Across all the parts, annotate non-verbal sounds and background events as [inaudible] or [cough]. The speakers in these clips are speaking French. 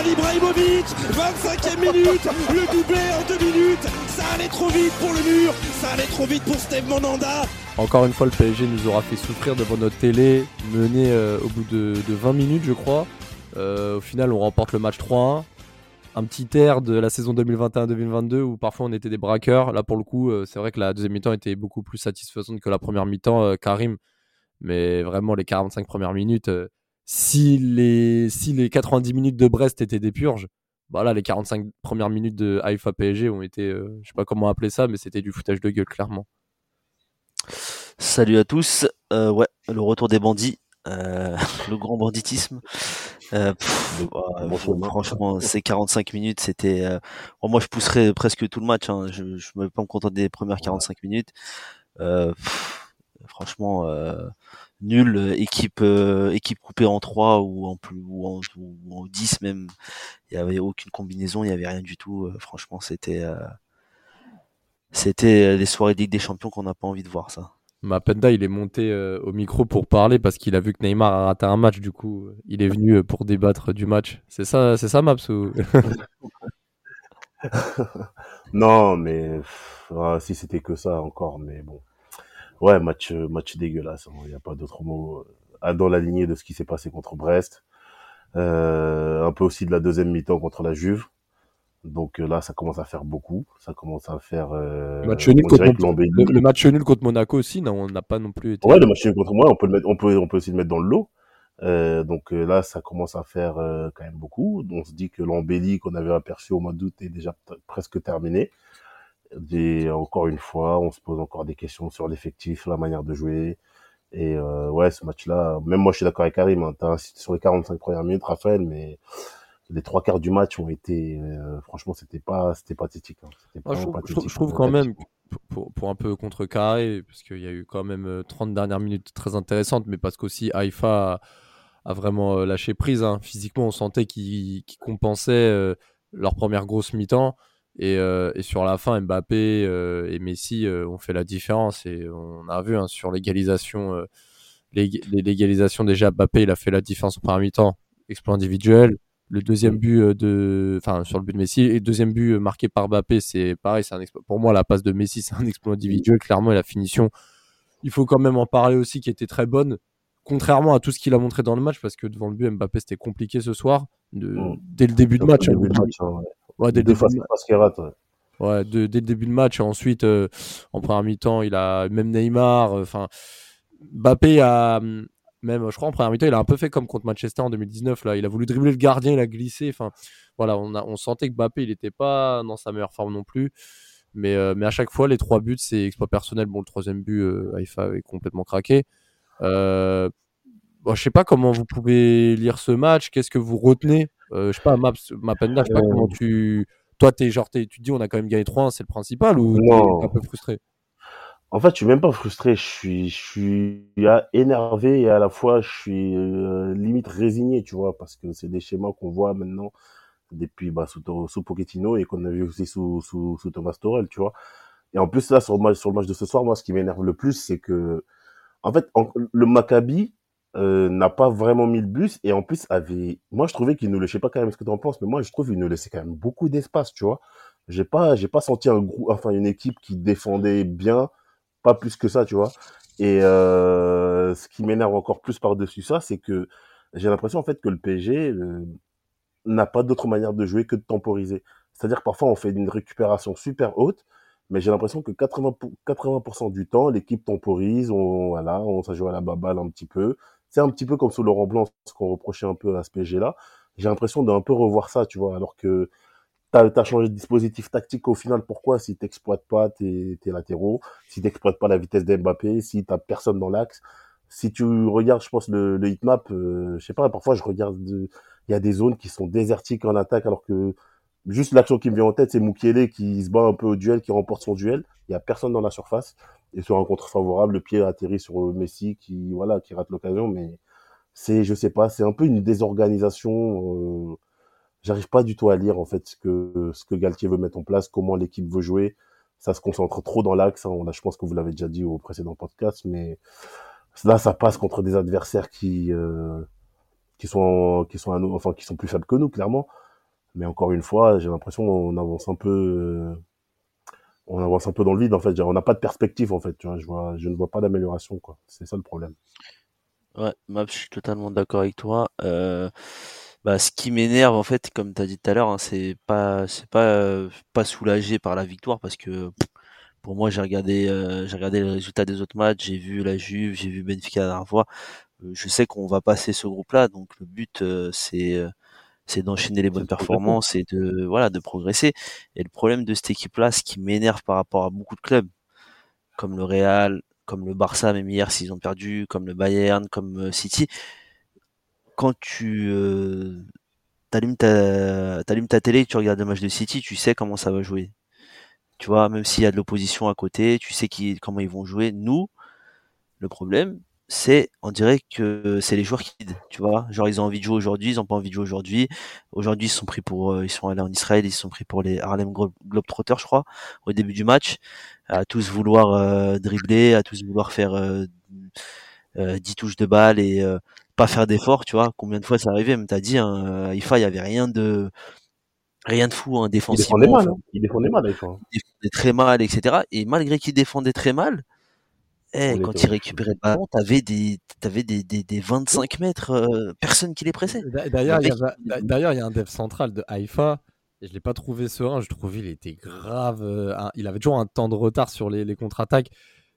Zlatan Ibrahimovic 25e minute Le doublé en deux minutes Ça allait trop vite pour le mur Ça allait trop vite pour Steve Monanda Encore une fois, le PSG nous aura fait souffrir devant notre télé, mené euh, au bout de, de 20 minutes, je crois. Euh, au final, on remporte le match 3-1. Un petit air de la saison 2021-2022 où parfois on était des braqueurs. Là, pour le coup, euh, c'est vrai que la deuxième mi-temps était beaucoup plus satisfaisante que la première mi-temps, Karim. Mais vraiment, les 45 premières minutes, si, les, si les 90 minutes de Brest étaient des purges, bah là, les 45 premières minutes de Haïfa PSG ont été, euh, je sais pas comment appeler ça, mais c'était du foutage de gueule, clairement. Salut à tous. Euh, ouais, le retour des bandits, euh, [laughs] le grand banditisme. Euh, pff, ouais, franchement, ces 45 minutes, c'était. euh, bon, moi, je pousserais presque tout le match. Hein. Je, me vais pas me contenter des premières 45 minutes. Euh, pff, franchement, euh, nul. Équipe, euh, équipe coupée en 3 ou en plus ou en, ou en 10 même. Il y avait aucune combinaison, il y avait rien du tout. Euh, franchement, c'était. euh, c'était les soirées de Ligue des Champions qu'on n'a pas envie de voir ça. Mapenda, il est monté euh, au micro pour parler parce qu'il a vu que Neymar a raté un match. Du coup, il est venu euh, pour débattre du match. C'est ça, c'est ça, Maps ou... [laughs] non, mais ah, si c'était que ça encore, mais bon. Ouais, match, euh, match dégueulasse. Il n'y a pas d'autre mot. Ah, Dans la lignée de ce qui s'est passé contre Brest. Euh, un peu aussi de la deuxième mi-temps contre la Juve. Donc euh, là, ça commence à faire beaucoup. Ça commence à faire. Euh, le, match nul on contre le- le match nul contre Monaco aussi, non, on n'a pas non plus été. Ouais, le match nul contre moi, on peut le mettre, on peut, on peut aussi le mettre dans le lot. Euh, donc euh, là, ça commence à faire euh, quand même beaucoup. On se dit que l'embellie qu'on avait aperçu au mois d'août est déjà presque terminée. Et encore une fois, on se pose encore des questions sur l'effectif, la manière de jouer. Et euh, ouais, ce match-là, même moi, je suis d'accord avec Karim. Hein, t'as insisté sur les 45 premières minutes, Raphaël, mais les trois quarts du match ont été, euh, franchement, c'était pas, c'était pathétique. Hein. C'était Moi, je, trouve, je pathétique, trouve- je trouve euh, quand même, pour, pour- un peu contrecarrer, parce qu'il y a eu quand même euh, 30 dernières minutes très intéressantes, mais parce qu'aussi Haïfa a, a vraiment euh, lâché prise. hein. Physiquement, on sentait qu'ils qu'ils compensaient euh, leur première grosse mi-temps. Et, euh, et sur la fin, Mbappé euh, et Messi euh, ont fait la différence. Et on a vu hein, sur l'égalisation, les- déjà, Mbappé il a fait la différence en première mi-temps, exploit individuel. Le deuxième but euh, de, enfin sur le but de Messi, et le deuxième but marqué par Mbappé, c'est pareil, c'est un exploit. Pour moi, la passe de Messi, c'est un exploit individuel. Clairement, et la finition, il faut quand même en parler aussi, qui était très bonne. Contrairement à tout ce qu'il a montré dans le match, parce que devant le but, Mbappé, c'était compliqué ce soir, de- Mm. dès le début de match. au hein. début de match, ouais. Ouais, dès le début fois, de c'est ma- pas ce qu'il rate. ouais. De- dès le début de match. Et ensuite, euh, en première mi-temps, il a même Neymar. euh, Enfin, Mbappé a hum, même, je crois, en première mi-temps, il a un peu fait comme contre Manchester en 2019. Là, il a voulu dribbler le gardien, il a glissé. Enfin, voilà, on, a, on sentait que Mbappé, il n'était pas dans sa meilleure forme non plus. Mais, euh, mais à chaque fois, les trois buts, c'est exploit personnel. Bon, le troisième but, Haïfa est complètement craqué. Euh, bon, je sais pas comment vous pouvez lire ce match. Qu'est-ce que vous retenez? Je sais pas, Maps, Mapenda, je sais pas Euh, comment tu. Toi, t'es genre, t'es- tu te dis, on a quand même gagné 3-1, c'est le principal, ou t'es un peu frustré? En fait, je suis même pas frustré. Je suis, je suis énervé et à la fois, je suis euh, limite résigné, tu vois, parce que c'est des schémas qu'on voit maintenant depuis bah, sous, sous Pochettino et qu'on a vu aussi sous, sous, sous Thomas Torel, tu vois. Et en plus, là, sur le match, sur le match de ce soir, moi, ce qui m'énerve le plus, c'est que, en fait, en- le Maccabi euh, n'a pas vraiment mis le bus et en plus avait, moi, je trouvais qu'il nous laissait pas quand même ce que tu en penses, mais moi, je trouve qu'il nous laissait quand même beaucoup d'espace, tu vois. J'ai pas, j'ai pas senti un groupe, enfin, une équipe qui défendait bien, pas plus que ça, tu vois. Et euh, ce qui m'énerve encore plus par-dessus ça, c'est que j'ai l'impression en fait que le PSG euh, n'a pas d'autre manière de jouer que de temporiser. C'est-à-dire que parfois on fait une récupération super haute, mais j'ai l'impression que 80%, pour- 80 du temps, l'équipe temporise, on, voilà, on ça joue à la baballe un petit peu. C'est un petit peu comme sous Laurent Blanc, ce qu'on reprochait un peu à ce PSG-là. J'ai l'impression d'un peu revoir ça, tu vois, alors que t'as as changé de dispositif tactique au final. Pourquoi? Si t'exploites pas tes, tes latéraux, si t'exploites pas la vitesse d'Mbappé, si t'as personne dans l'axe, si tu regardes, je pense le, le heatmap, euh, je sais pas, parfois je regarde, de- il y a des zones qui sont désertiques en attaque alors que juste l'action qui me vient en tête, c'est Mukiele qui se bat un peu au duel, qui remporte son duel. Il y a personne dans la surface. Et sur un contre favorable, le pied atterrit sur Messi qui, voilà, qui rate l'occasion. Mais c'est, je sais pas, c'est un peu une désorganisation. Euh, J'arrive pas du tout à lire, en fait, ce que, ce que Galtier veut mettre en place, comment l'équipe veut jouer. Ça se concentre trop dans l'axe. Hein. je pense que vous l'avez déjà dit au précédent podcast, mais là, ça passe contre des adversaires qui, euh, qui sont, qui sont, enfin, qui sont plus faibles que nous, clairement. Mais encore une fois, j'ai l'impression qu'on avance un peu, euh, on avance un peu dans le vide en fait. On n'a pas de perspective en fait. Tu vois, je vois, je ne vois pas d'amélioration quoi. C'est ça le problème. Ouais, Map, je suis totalement d'accord avec toi. Euh, bah, ce qui m'énerve en fait, comme tu as dit tout à l'heure, hein, c'est pas, c'est pas, pas soulagé par la victoire parce que pour moi, j'ai regardé, euh, j'ai regardé les résultats des autres matchs, j'ai vu la Juve, j'ai vu Benfica la dernière fois. Euh, je sais qu'on va passer ce groupe-là, donc le but c'est c'est d'enchaîner les bonnes performances et de voilà de progresser. Et le problème de cette équipe-là, ce qui m'énerve par rapport à beaucoup de clubs, comme le Real, comme le Barça, même hier s'ils ont perdu, comme le Bayern, comme euh, City, quand tu euh, t'allumes ta t'allumes ta télé, tu regardes le match de City, tu sais comment ça va jouer. Tu vois, même s'il y a de l'opposition à côté, tu sais qui, comment ils vont jouer. Nous, le problème, c'est on dirait que c'est les joueurs qui tu vois. Genre ils ont envie de jouer aujourd'hui ils ont pas envie de jouer aujourd'hui. Aujourd'hui ils sont pris pour euh, ils sont allés en Israël ils sont pris pour les Harlem Globetrotters je crois au début du match. À tous vouloir euh, dribbler à tous vouloir faire euh, 10 euh, touches de balle et pas faire d'efforts tu vois. Combien de fois ça arrivait même t'as dit hein, IFA il y avait rien de rien de fou hein, défensivement il défendait mal hein. il défendait mal il défendait très mal etc et malgré qu'il défendait très mal eh, quand il récupérait le ballon, t'avais des, t'avais des, des, des 25 mètres, euh, personne qui les pressait. D'ailleurs, il y, a un dev central de Haïfa, et je l'ai pas trouvé serein, je trouvais il était grave, euh, il avait toujours un temps de retard sur les, les contre-attaques.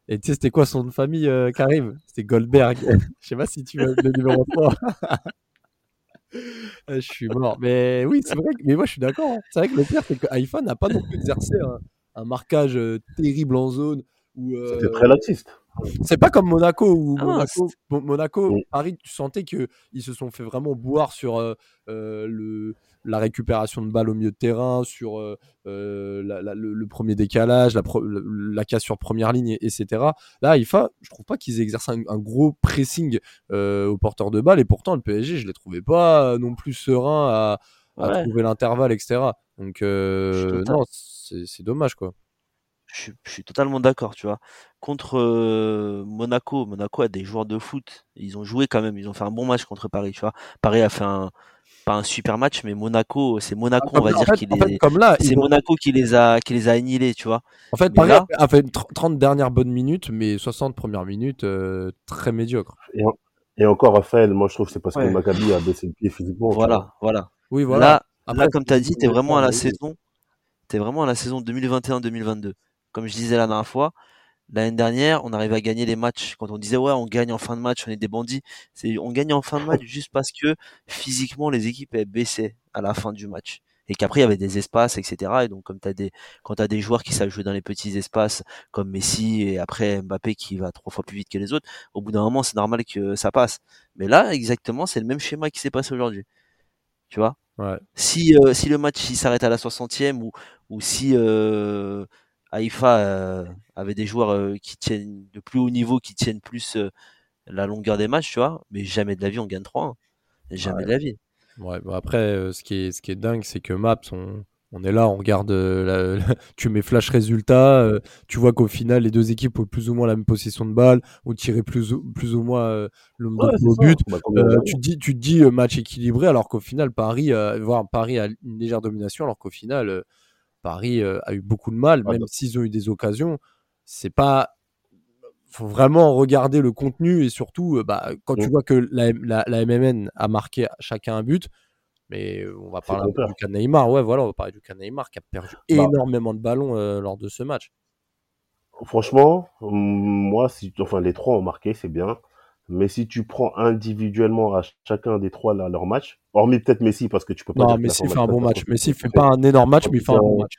Et tu sais, c'était quoi son nom de famille, euh, Karim? C'était Goldberg. [laughs] [laughs] je sais pas si tu veux le numéro 3. [laughs] je suis mort. Mais oui, c'est vrai. Que... Mais moi, je suis d'accord. Hein. C'est vrai que le pire, c'est que Haïfa n'a pas non plus exercé un, un marquage terrible en zone. C'était très laxiste. C'est pas comme Monaco où ah Monaco, Monaco Paris, tu sentais que ils se sont fait vraiment boire sur euh, euh, le, la récupération de balles au milieu de terrain, sur euh, le, premier décalage, la, la, casse sur première ligne, etc. Là, IFA, je trouve pas qu'ils exercent un, gros pressing au porteur de balles et pourtant le PSG, je les trouvais pas non plus serein à, à trouver l'intervalle, etc. Donc non, c'est dommage quoi je, suis totalement d'accord, tu vois. Contre euh, Monaco, Monaco a des joueurs de foot. Ils ont joué quand même. Ils ont fait un bon match contre Paris, tu vois. Paris a fait un pas un super match, mais Monaco, c'est Monaco, ah, on va dire, qui les, comme là, c'est Monaco qui les a, qui les a annihilés, tu vois. En fait, Paris a fait 30 dernières bonnes minutes, mais 60 premières minutes euh, très médiocres. Et, encore, Raphaël, moi je trouve que c'est parce que Maccabi a baissé le pied physiquement. Voilà, voilà. Oui, voilà. Là, là comme tu as dit, tu es vraiment à la saison, t'es vraiment à la saison 2021-2022 comme je disais la dernière fois, l'année dernière, on arrivait à gagner les matchs. Quand on disait ouais, on gagne en fin de match, on est des bandits. C'est on gagne en fin de match [laughs] juste parce que physiquement les équipes elles baissaient à la fin du match et qu'après il y avait des espaces, etc. Et donc comme as des quand t'as des joueurs qui savent jouer dans les petits espaces comme Messi et après Mbappé qui va trois fois plus vite que les autres, au bout d'un moment c'est normal que ça passe. Mais là exactement c'est le même schéma qui s'est passé aujourd'hui. Tu vois? Ouais. Si euh, si le match s'arrête à la 60e ou ou si euh, Haïfa euh, avait des joueurs euh, qui tiennent de plus haut niveau, qui tiennent plus euh, la longueur des matchs, tu vois, mais jamais de la vie on gagne 3 hein. Jamais de la vie. Ouais, après, ce, qui est, ce qui est dingue, c'est que Maps, on, on est là, on regarde, [laughs] tu mets flash résultat, tu vois qu'au final, les deux équipes ont plus ou moins la même possession de balle, ont tiré plus, plus ou moins le ouais, but. Bah, tu, dis, tu dis match équilibré, alors qu'au final, Paris, voire Paris a une légère domination, alors qu'au final, Paris euh, a eu beaucoup de mal, même s'ils ont eu des occasions. C'est pas faut vraiment regarder le contenu et surtout euh, bah, quand tu vois que la, la, MMN a marqué chacun un but mais euh, on va parler du cas Neymar. Ouais voilà on va parler du cas Neymar qui a perdu bah énormément de ballons lors de ce match. Franchement moi si enfin les trois ont marqué c'est bien mais si tu prends individuellement à chacun des trois leur match, hormis peut-être Messi parce que tu peux pas. Non, Messi fait un bon match. Messi fait pas un énorme match, mais il fait un bon match.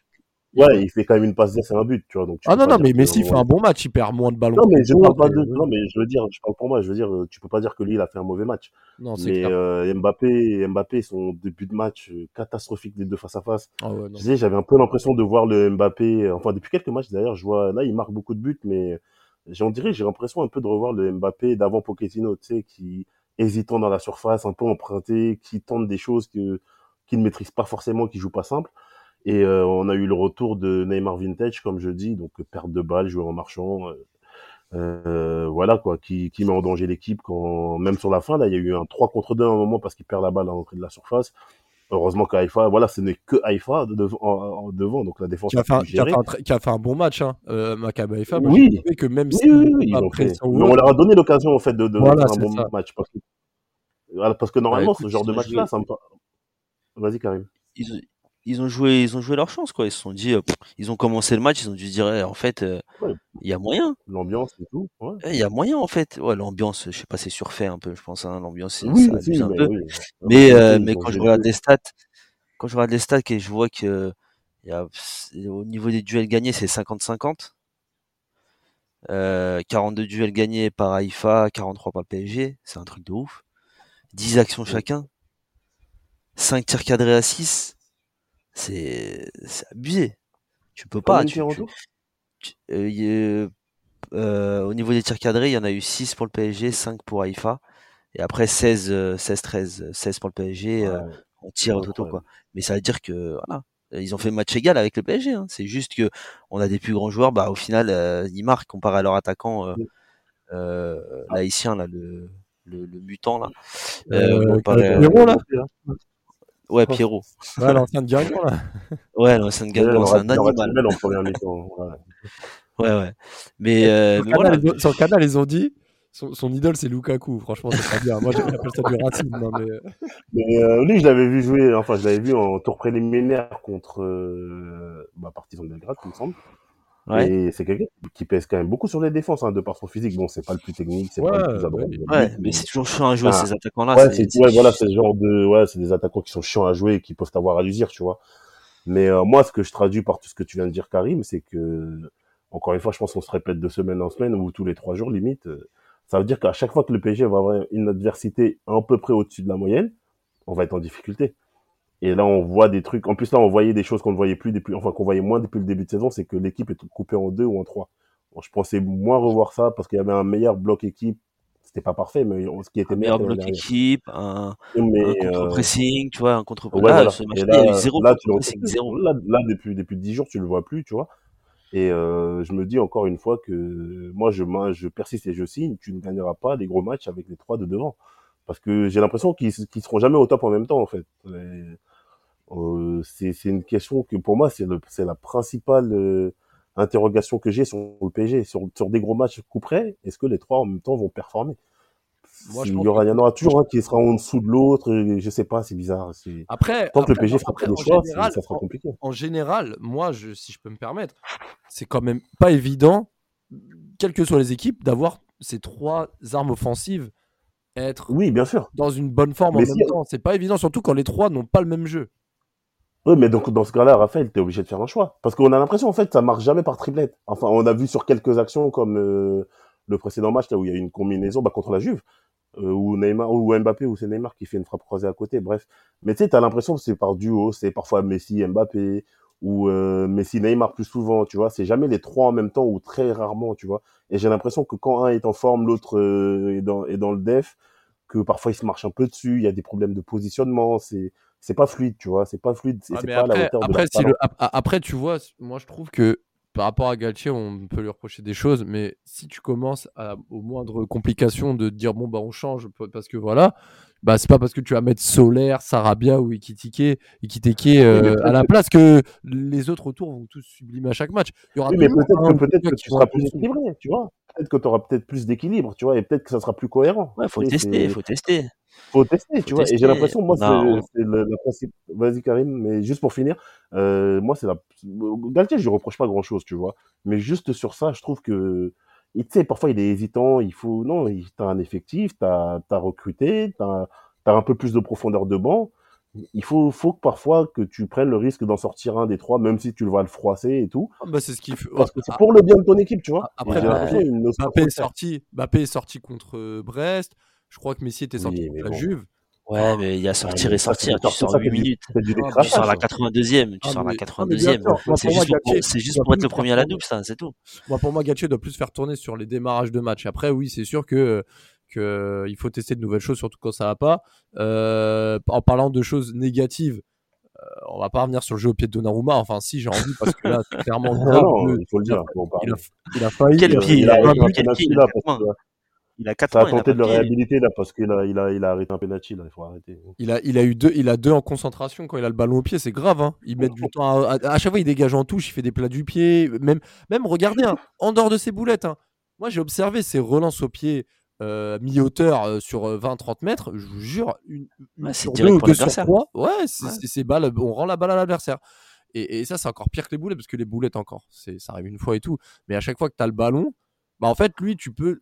Ouais, il fait quand même une passe c'est un but, tu vois. Donc ah non, non, mais Messi fait un bon match, il perd moins de ballons. Non, mais je parle pas de. Non, mais je veux dire, je parle pour moi, je veux dire, tu peux pas dire que lui, il a fait un mauvais match. Non, c'est Mais euh, Mbappé, Mbappé, son début de match euh, catastrophique des deux face à face. Ah ouais, je disais, j'avais un peu l'impression de voir le Mbappé, enfin, depuis quelques matchs d'ailleurs, je vois, là, il marque beaucoup de buts, mais j'en dirais, j'ai l'impression un peu de revoir le Mbappé d'avant Pochettino, tu sais, qui hésitant dans la surface, un peu emprunté, qui tente des choses que qu'il ne maîtrise pas forcément, qui joue pas simple. Et euh, on a eu le retour de Neymar vintage, comme je dis, donc perte de balle, jouer en marchant, euh, euh, voilà quoi, qui, qui met en danger l'équipe quand même sur la fin là, il y a eu un 3 contre 2 à un moment parce qu'il perd la balle à l'entrée de la surface. Heureusement qu'Aïfa, voilà, ce n'est que Haïfa devant, devant, donc la défense qui a, fait un, qui, a fait un, qui a fait un bon match, hein, euh, Maccabi Haïfa. Oui, que même si oui, oui, mais on leur a donné l'occasion en fait de, de faire un bon match parce que, parce que normalement bah, ce genre de match-là, ça me. Vas-y Karim. Ils, ils ont joué, ils ont joué leur chance, quoi. Ils se sont dit, euh, ils ont commencé le match, ils ont dû dire, eh, en fait, euh, il y a moyen. L'ambiance et tout. Eh, il y a moyen, en fait. Ouais, l'ambiance, je sais pas, c'est surfait un peu, je pense. Hein, l'ambiance, oui, ça abuse un peu. Mais, euh, mais quand je regarde les stats, quand je regarde les stats et je vois que y a, au niveau des duels gagnés, c'est 50-50. 42 duels gagnés par Haïfa, 43 par PSG, c'est un truc de ouf. 10 actions chacun. 5 tirs cadrés à 6 c'est abusé. Tu peux pas. Tu, euh, euh, au niveau des tirs cadrés, il y en a eu 6 pour le PSG, 5 pour Haïfa. Et après 16, 16, 13, 16 pour le PSG euh, on tire au toto quoi. Mais ça veut dire que voilà, ils ont fait match égal avec le PSG. Hein. C'est juste que on a des plus grands joueurs. Bah au final, ils marquent comparé à leur attaquant euh, l'haïtien là, le, le, le, mutant là. Euh, là Ouais, Pierrot. Ouais, l'ancien de Guingamp, là. [laughs] Ouais, l'ancien de Guingamp, c'est un animal. en première mi-temps. [laughs] Ouais, ouais. Mais, euh, sur, mais canal, sur le canal, ils ont dit son, son idole, c'est Lukaku. Franchement, c'est pas bien. Moi, j'appelle ça du racisme. Non, mais euh. mais euh, lui, je l'avais vu jouer, enfin, je l'avais vu en tour préliminaire contre euh, bah, Partizan Belgrade, il me semble. Ouais. Et c'est quelqu'un qui pèse quand même beaucoup sur les défenses, hein, de par son physique. Bon, c'est pas le plus technique, c'est pas le plus adroit. Ouais, mais c'est toujours chiant à jouer, ah. ces attaquants-là. Ouais, c'est, ouais, voilà, c'est le genre de, ouais, c'est des attaquants qui sont chiants à jouer et qui peuvent avoir à l'usure, tu vois. Mais euh, moi, ce que je traduis par tout ce que tu viens de dire, Karim, c'est que, encore une fois, je pense qu'on se répète de semaine en semaine ou tous les trois jours, limite. Euh, ça veut dire qu'à chaque fois que le PSG va avoir une adversité à peu près au-dessus de la moyenne, on va être en difficulté. Et là, on voit des trucs. En plus, là, on voyait des choses qu'on ne voyait plus depuis, enfin, qu'on voyait moins depuis le début de saison, c'est que l'équipe est coupée en deux ou en trois. je pensais moins revoir ça parce qu'il y avait un meilleur bloc équipe. C'était pas parfait, mais ce qui était un meilleur bloc équipe, un, contre-pressing, tu vois, un contre ouais, là, ce match là, il y a eu zéro là, zéro. Là, depuis, depuis 10 jours, tu le vois plus, tu vois. Et euh, je me dis encore une fois que moi, je, je persiste et je signe. Tu ne gagneras pas des gros matchs avec les trois de devant. Parce que j'ai l'impression qu'ils ne seront jamais au top en même temps, en fait. Euh, c'est une question que pour moi c'est la principale euh, interrogation que j'ai sur le PSG sur, sur des gros matchs coup près est-ce que les trois en même temps vont performer? Moi, il y aura, il y en aura toujours un qui sera en dessous de l'autre. Je sais pas, c'est bizarre. Après, tant que le PSG fera des choix, ça sera compliqué. En, général, moi, je, si je peux me permettre, c'est quand même pas évident, quelles que soient les équipes, d'avoir ces trois armes offensives être oui, bien sûr. dans une bonne forme en même temps. C'est pas évident, surtout quand les trois n'ont pas le même jeu. Oui, mais donc dans ce cas-là, Raphaël, t'es obligé de faire un choix. Parce qu'on a l'impression, en fait, ça marche jamais par triplette. Enfin, on a vu sur quelques actions comme euh, le précédent match, là où il y a eu une combinaison bah, contre la Juve, euh, ou Neymar, ou Mbappé, ou c'est Neymar qui fait une frappe croisée à côté, bref. Mais tu sais, t'as l'impression que c'est par duo, c'est parfois Messi, Mbappé, ou euh, Messi, Neymar plus souvent, tu vois. C'est jamais les trois en même temps, ou très rarement, tu vois. Et j'ai l'impression que quand un est en forme, l'autre est, dans, est dans le def, que parfois il se marche un peu dessus, il y a des problèmes de positionnement, c'est c'est pas fluide, tu vois, c'est pas fluide, c'est ah, pas après, à la hauteur après, de le, après, tu vois, moi je trouve que par rapport à Galtier, on peut lui reprocher des choses, mais si tu commences à, aux moindres complications de dire bon bah on change parce que voilà, bah c'est pas parce que tu vas mettre Solaire, Sarabia ou Ikitike, Ikitike euh, à la place que les autres autour vont tous sublimer à chaque match. Il y aura oui, mais peut-être que, peut que tu seras plus équilibré, tu vois. Peut-être que tu auras peut-être plus d'équilibre, tu vois, et peut-être que ça sera plus cohérent. Ouais, faut tester, faut tester faut tester, tu vois. Et j'ai l'impression, moi, c'est le, le, principe. Vas-y, Karim, mais juste pour finir, euh, moi, c'est la. Galtier, je lui reproche pas grand-chose, tu vois. Mais juste sur ça, je trouve que. Tu sais, parfois, il est hésitant. Il faut. Non, t'as un effectif, t'as as recruté, t'as as un peu plus de profondeur de banc. il faut, faut que parfois que tu prennes le risque d'en sortir un des trois, même si tu le vas le froisser et tout. Ah, bah, c'est ce qu'il fait. Parce que c'est pour le bien de ton équipe, tu vois. Après, Mbappé- est sorti. Mbappé est sorti contre euh, Brest. Je crois que Messi était sorti Oui, contre mais la bon. Juve. Ouais, mais il y a sortir mais et ça, sortir. Tu sors ça, 8 c'est du- minutes. Ah, Tu sors la ça. 82e. Tu Ah, sors la mais- ah, mais bien 82e. sûr. Moi, C'est juste, pour- juste être le premier à la double, ça, c'est tout. Moi, pour moi, Gatché doit plus faire tourner sur les démarrages de match. Après, oui, c'est sûr que, que il faut tester de nouvelles choses, surtout quand ça va pas. Euh, en parlant de choses négatives, euh, on va pas revenir sur le jeu au pied de Donnarumma. Enfin, si, j'ai envie parce que là, c'est clairement Ah [laughs] non, il faut le dire. en il, a, il a failli. Quel euh, pied, il il a il a 4 parce points. que Il a 4 Ça a points, il a tenté de le réhabiliter là parce qu'il a, il a, il a arrêté un penalty là, il faut arrêter. Il a, il a eu deux, il a deux en concentration quand il a le ballon au pied, c'est grave. Hein. Il met du temps à, à- à chaque fois, il dégage en touche, il fait des plats du pied. Même, même regardez, hein, en dehors de ses boulettes. hein. Moi, j'ai observé ses relances au pied euh, mi-hauteur euh, sur euh, 20-30 mètres. Je vous jure, une, une c'est sur direct deux ou pour deux sur l'adversaire. trois. Ouais, c'est Ouais. c'est- c'est balle, on rend la balle à l'adversaire. Et, et ça, c'est encore pire que les boulettes parce que les boulettes encore, c'est ça arrive une fois et tout. Mais à chaque fois que tu as le ballon, bah en fait, lui, tu peux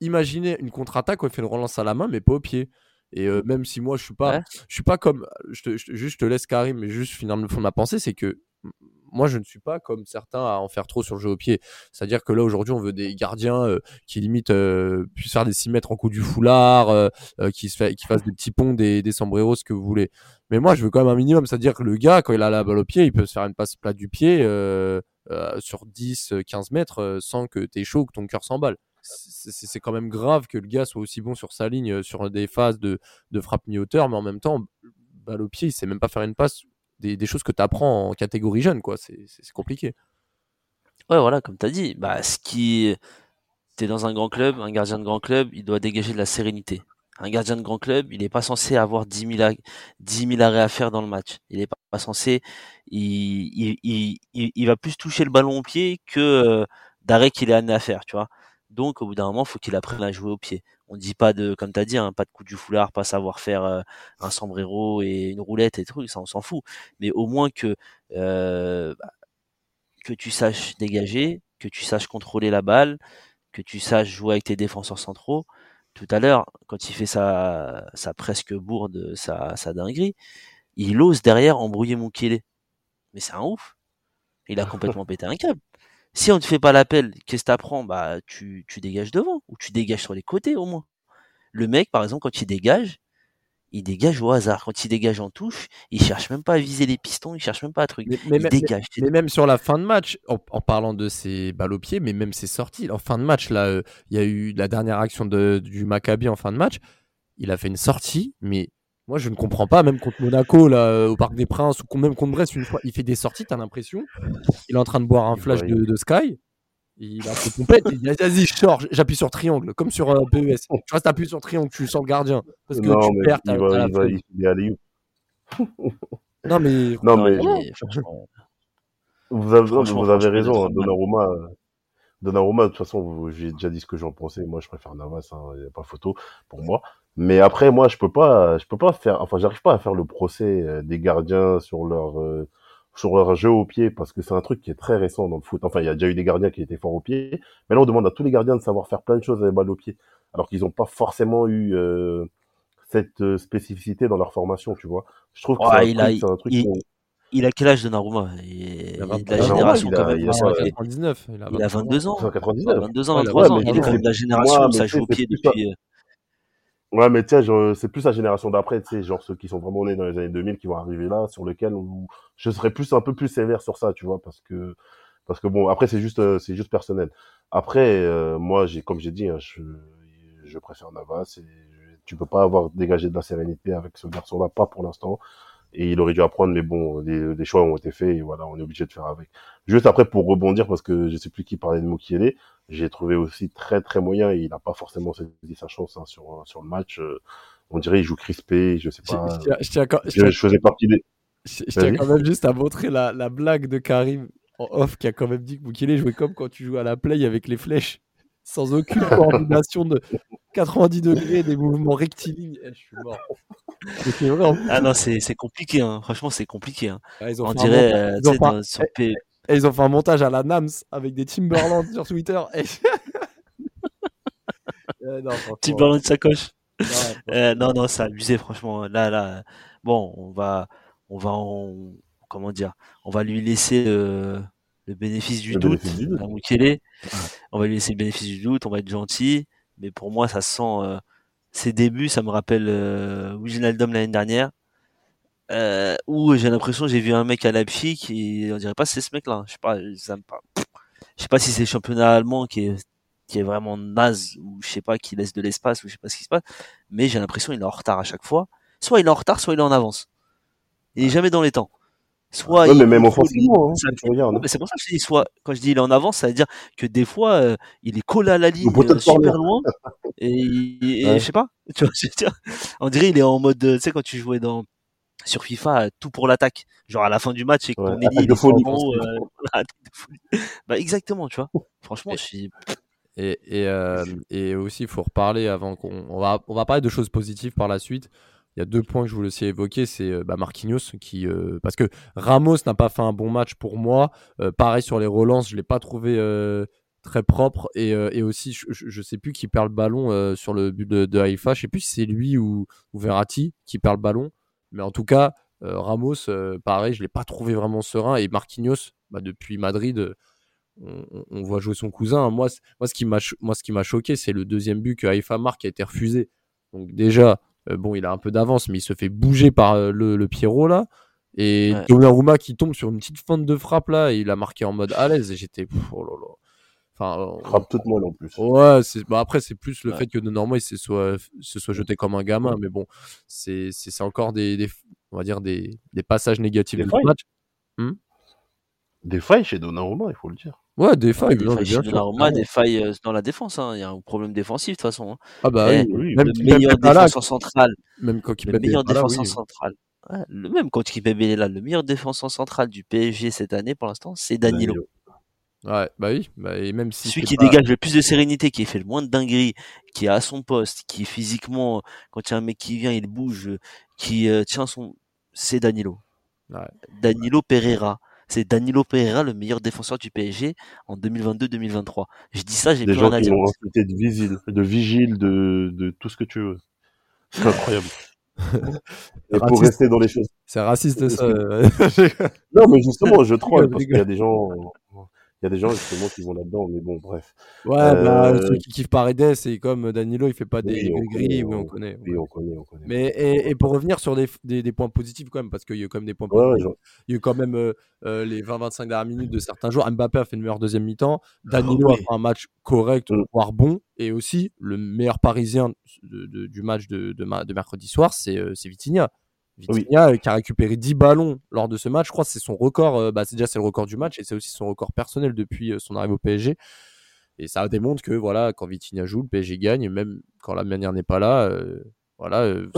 imaginer une contre-attaque où il fait une relance à la main, mais pas au pied. Et euh, même si moi, je suis pas, Ouais. je suis pas comme, je te, je te- juste je te laisse Karim, mais juste finir le fond de ma pensée, c'est que moi, je ne suis pas comme certains à en faire trop sur le jeu au pied. C'est-à-dire que là, aujourd'hui, on veut des gardiens euh, qui limite euh, puissent faire des 6 mètres en coup du foulard, euh, euh, qui, se fait, qui fassent des petits ponts, des, des sombreros, ce que vous voulez. Mais moi, je veux quand même un minimum. C'est-à-dire que le gars, quand il a la balle au pied, il peut se faire une passe plate du pied euh, euh, sur 10, euh, 15 mètres sans que t'es chaud, que ton cœur s'emballe. C'est quand même grave que le gars soit aussi bon sur sa ligne, euh, sur des phases de, de frappe mi-hauteur, mais en même temps, balle au pied, il sait même pas faire une passe. Des, choses que tu apprends en catégorie jeune, quoi. C'est compliqué. Ouais, voilà, comme tu as dit, bah, ce qui, t'es dans un grand club, un gardien de grand club, il doit dégager de la sérénité. Un gardien de grand club, il n'est pas censé avoir 10 000, a- 10 000 arrêts à faire dans le match. Il n'est pas, censé, il, il, il va plus toucher le ballon au pied que euh, d'arrêt qu'il est amené à faire, tu vois. Donc, au bout d'un moment, faut qu'il apprenne à jouer au pied. On dit pas de, comme tu as dit, hein, pas de coup du foulard, pas savoir faire euh, un sombrero et une roulette et trucs, ça on s'en fout. Mais au moins que, euh, bah, que tu saches dégager, que tu saches contrôler la balle, que tu saches jouer avec tes défenseurs centraux. Tout à l'heure, quand il fait sa, sa presque bourde, sa, sa dinguerie, il ose derrière embrouiller Mukele. Mais c'est un ouf. Il a [laughs] complètement pété un câble. Si on ne te fait pas l'appel, qu'est-ce que t'apprends? Bah, tu, tu dégages devant ou tu dégages sur les côtés au moins. Le mec, par exemple, quand il dégage, il dégage au hasard. Quand il dégage en touche, il cherche même pas à viser les pistons, il cherche même pas à truc. Mais, mais il même- dégage. mais même sur la fin de match, en, en parlant de ses balles au pied, mais même ses sorties, en fin de match, là, euh, il y a eu la dernière action de, du Maccabi en fin de match. Il a fait une sortie, mais moi, je ne comprends pas, même contre Monaco, là, euh, au Parc des Princes, ou même contre Brest, une fois, il fait des sorties, t'as l'impression. Il est en train de boire un flash de, de Sky. Il a fait compète, il dit vas-y, je sors, j'appuie sur triangle, comme sur euh, PES. Tu restes appuyé sur triangle, tu sens le gardien. Parce que non, tu mais perds, il va, il va, feuille. il est allé Non, mais. Non, Non, mais vous avez, vous avez raison. hein. Donnarumma, euh, Donnarumma, de toute façon, j'ai déjà dit ce que j'en pensais. Moi, je préfère Navas. Il n'y a pas photo pour moi. Mais après, moi, je peux pas, je peux pas faire. Enfin, j'arrive pas à faire le procès euh, des gardiens sur leur euh, sur leur jeu au pied parce que c'est un truc qui est très récent dans le foot. Enfin, il y a déjà eu des gardiens qui étaient forts au pied. Mais là, on demande à tous les gardiens de savoir faire plein de choses avec balle au pied, alors qu'ils n'ont pas forcément eu euh, cette euh, spécificité dans leur formation, tu vois. Je trouve que c'est un, truc- c'est un truc. il- il a quel âge Donnarumma? Il Il a est 20 de la ans. génération il a- quand même. il a- il a- fait- 99. Il a, il a 22 ans. 199. 22 ans, Ouais, 23 ouais, ans. Il est c'est- quand même de la génération où ça joue au pied depuis. Ouais, mais tiens, c'est plus la génération d'après, tu sais, genre ceux qui sont vraiment nés dans les années 2000 qui vont arriver là, sur lequel je serais plus un peu plus sévère sur ça, tu vois, parce que parce que bon, après c'est juste euh, c'est juste personnel. Après, euh, moi, j'ai comme j'ai dit, hein, je je préfère Navas et tu peux pas avoir dégagé de la sérénité avec ce garçon-là, pas pour l'instant. Et il aurait dû apprendre, mais bon, des, des choix ont été faits et voilà, on est obligé de faire avec. Juste après pour rebondir parce que je sais plus qui parlait de Mukiele, j'ai trouvé aussi très très moyen et il n'a pas forcément saisi sa chance hein, sur sur le match. euh, on dirait il joue crispé, je sais pas. je tiens- je faisais partie des. je- je tiens quand même juste à montrer la, la blague de Karim en off qui a quand même dit que Mukele jouait comme quand tu joues à la play avec les flèches, sans aucune coordination de 90 degrés, des mouvements rectilignes. Eh, je suis mort. Ah non, c'est c'est compliqué. Hein. Franchement, c'est compliqué. Hein. Ah, ils, ont On fait un dirait, montage- euh, ils ont fait dans- sur P- et ils ont fait un montage à la Nams avec des Timberland sur Twitter. Et- [laughs] Euh, non, Timberland sacoche. Euh, non, non, c'est abusé, franchement. Là, là, bon, on va, on va, en, comment dire, on va lui laisser le, le bénéfice du Le doute bénéfice du doute. à Mukele. On va lui laisser le bénéfice du doute, on va être gentil. Mais pour moi, ça sent euh, ses débuts, ça me rappelle euh, Wijnaldum l'année dernière. Euh, où j'ai l'impression j'ai vu un mec à Leipzig et on dirait pas c'est ce mec-là. Je sais pas, ça me pas. Je sais pas si c'est le championnat allemand qui est qui est vraiment naze ou je sais pas qui laisse de l'espace ou je sais pas ce qui se passe. Mais j'ai l'impression il est en retard à chaque fois. Soit il est en retard, soit il est en avance. Il est jamais dans les temps. Soit Ouais, il mais même offensivement, hein, c'est pour ça que je dis soit quand je dis il est en avance, ça veut dire que des fois euh, il est collé à la ligne euh, super loin [laughs] et, et Ouais. je sais pas, [laughs] tu vois, je veux dire, on dirait il est en mode euh, tu sais quand tu jouais dans sur FIFA tout pour l'attaque, genre à la fin du match et de est euh, [laughs] de folie. bah exactement, tu vois. Franchement, je suis Et, et, euh, et aussi, il faut reparler avant qu'on on va, on va parler de choses positives par la suite. Il y a deux points que je voulais aussi évoquer, c'est euh, bah, Marquinhos qui euh, parce que Ramos n'a pas fait un bon match pour moi. Euh, pareil sur les relances, je l'ai pas trouvé très propre et, aussi je, je sais plus qui perd le ballon sur le but de, de Haïfa. Je sais plus si c'est lui ou, Verratti qui perd le ballon, mais en tout cas Ramos, pareil, je l'ai pas trouvé vraiment serein et Marquinhos, bah, depuis Madrid. on, voit jouer son cousin. Moi, moi, ce qui m'a, choqué, c'est le deuxième but que Haïfa marque a été refusé. Donc déjà, bon, il a un peu d'avance, mais il se fait bouger par euh, le, le Pierrot là. Et Ouais. Donnarumma qui tombe sur une petite feinte de frappe là, et il a marqué en mode à l'aise. Et j'étais, oh là là. Enfin, euh, Frappe toute molle en plus. Ouais, c'est bah après c'est plus le Ouais. fait que Donnarumma il se soit se soit jeté comme un gamin, mais bon, c'est encore des, des on va dire des, des passages négatifs Des failles. match. Des failles chez Donnarumma, il faut le dire. Ouais, des failles, des non, mais failles bien Donnarumma, des failles dans la défense. hein. Il y a un problème défensif de toute façon. hein. Ah bah Eh, oui, oui, même, le meilleur défenseur central, même quand le Pepe meilleur défenseur oui. central. Ouais, le même quand Kimpembe est là, le meilleur défenseur central du PSG cette année pour l'instant, c'est Danilo. Ouais, bah oui, bah, et même si Celui qui pas- dégage le plus de sérénité, qui fait le moins de dingueries, qui est à son poste, qui physiquement, quand il y a un mec qui vient, il bouge, qui euh, tient son, c'est Danilo. Ouais. Danilo Pereira. C'est Danilo Pereira, le meilleur défenseur du PSG en 2022-2023. Je dis ça, j'ai Des plus gens rien à qui dire. de vigile, de vigile, de, de tout ce que tu veux. C'est incroyable. [laughs] Et pour rester dans les choses. c'est raciste ça. [laughs] Non, mais justement, je troll parce qu'il y a des gens, il y a des gens justement qui vont là-dedans, mais bon, bref. ouais, bah, Euh, ceux qui kiffent Paredes, c'est comme Danilo, il fait pas des Oui, on gris, connaît, oui, on on- connaît. on Oui, on connaît, on connaît. Mais et, et pour revenir sur des, des, des points positifs quand même, parce qu'il y a eu quand même des points Ouais, positifs. genre, Il y a eu quand même euh, euh, les 20-25 dernières minutes de certains joueurs. Mbappé a fait une meilleure deuxième mi-temps. Danilo Oui. a fait un match correct, Mm. voire bon. Et aussi, le meilleur parisien de- de- du match de, de, mercredi soir, c'est euh, c'est Vitinha. Vitinha euh, qui a récupéré 10 ballons lors de ce match. Je crois que c'est son record. euh, bah, c'est déjà c'est le record du match et c'est aussi son record personnel depuis euh, son arrivée au PSG. Et ça démontre que voilà, quand Vitinha joue, le PSG gagne, même quand la manière n'est pas là. euh, voilà, euh,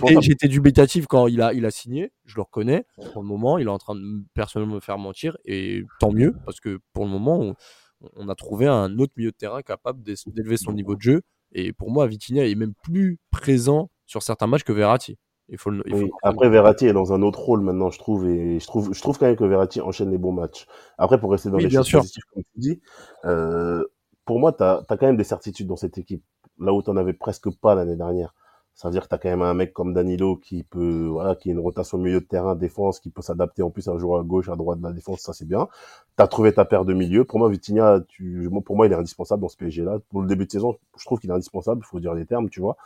pour j'étais- dubitatif quand il a, il a signé, je le reconnais. Pour le moment, il est en train de me- personnellement me faire mentir et tant mieux parce que pour le moment, on, on a trouvé un autre milieu de terrain capable d'é- d'élever son niveau de jeu. Et pour moi, Vitinha est même plus présent sur certains matchs que Verratti. Il faut le, il faut Oui. le- Après, Verratti est dans un autre rôle maintenant, je trouve, et je trouve, je trouve quand même que Verratti enchaîne les bons matchs. Après, pour rester dans Oui, les choses positives, comme tu dis, euh, pour moi, tu as, quand même des certitudes dans cette équipe, là où tu avais presque pas l'année dernière. Ça veut dire que tu as quand même un mec comme Danilo qui peut, voilà, qui a une rotation au milieu de terrain, défense, qui peut s'adapter en plus à jouer à gauche, à droite de la défense, ça c'est bien. Tu as trouvé ta paire de milieu. Pour moi, Vitinha, tu, pour moi, il est indispensable dans ce PSG-là. Pour le début de saison, je trouve qu'il est indispensable, il faut dire les termes, tu vois.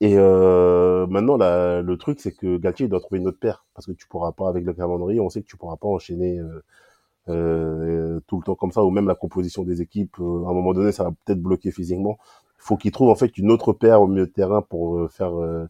Et euh, maintenant, la, le truc, c'est que Galtier doit trouver une autre paire parce que tu pourras pas avec le calendrier, on sait que tu pourras pas enchaîner euh, euh, tout le temps comme ça, ou même la composition des équipes. euh, à un moment donné, ça va peut-être bloquer physiquement. Il faut qu'il trouve en fait une autre paire au milieu de terrain pour euh, faire euh,